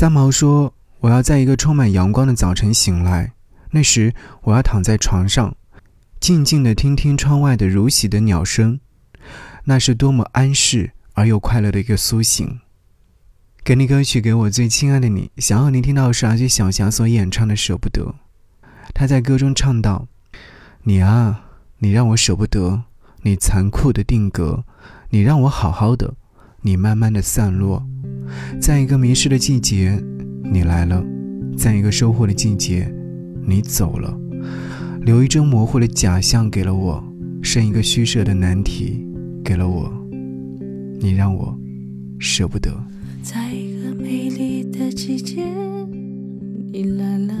三毛说：“我要在一个充满阳光的早晨醒来，那时我要躺在床上，静静地听听窗外的如洗的鸟声，那是多么安适而又快乐的一个苏醒。”给你歌曲，给我最亲爱的你。想要您听到是阿杰小霞所演唱的《舍不得》。他在歌中唱道：“你啊，你让我舍不得，你残酷的定格，你让我好好的，你慢慢的散落。在一个迷失的季节，你来了；在一个收获的季节，你走了。留一张模糊的假象给了我，剩一个虚设的难题给了我。你让我舍不得。”在一个美丽的季节，你来了；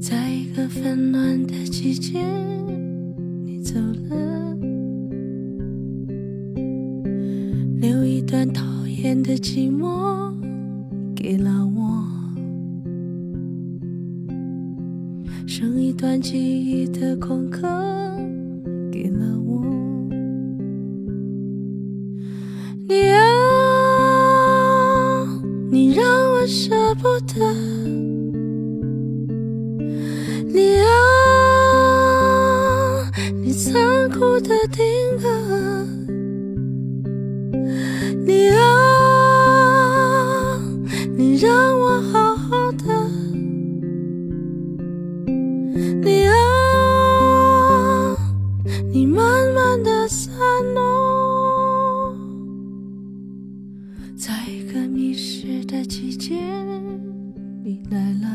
在一个纷乱的季节，你走了。留一段讨厌的寂寞给了我，剩一段记忆的空壳给了我。你啊，你让我舍不得。你啊，你残酷的定格。你慢慢的散落。在一个迷失的季节，你来了；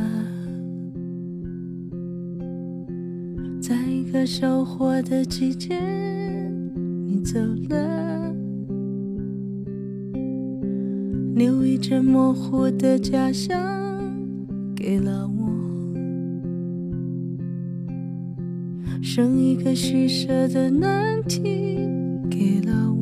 在一个收获的季节，你走了。留一阵模糊的假象给了我，剩一个虚设的难题给了我。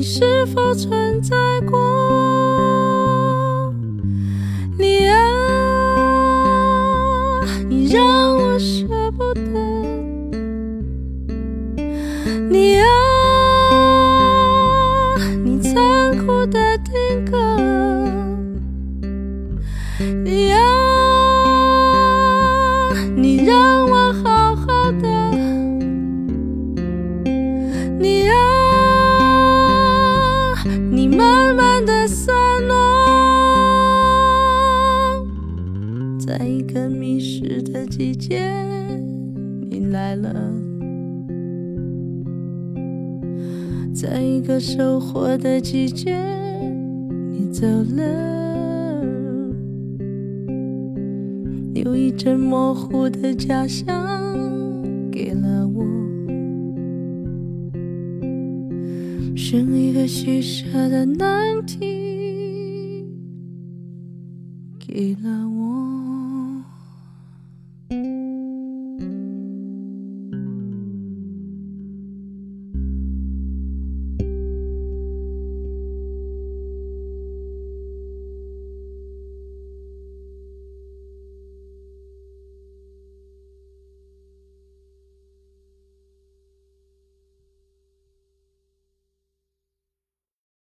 你是否存在过？你啊，你让我舍不得。你啊，你残酷的定格。你啊，你让我好好的。你啊，你慢慢的散落。在一个迷失的季节，你来了；在一个收获的季节，你走了。留一阵模糊的假象给了我，剩一个细小的难题给了我。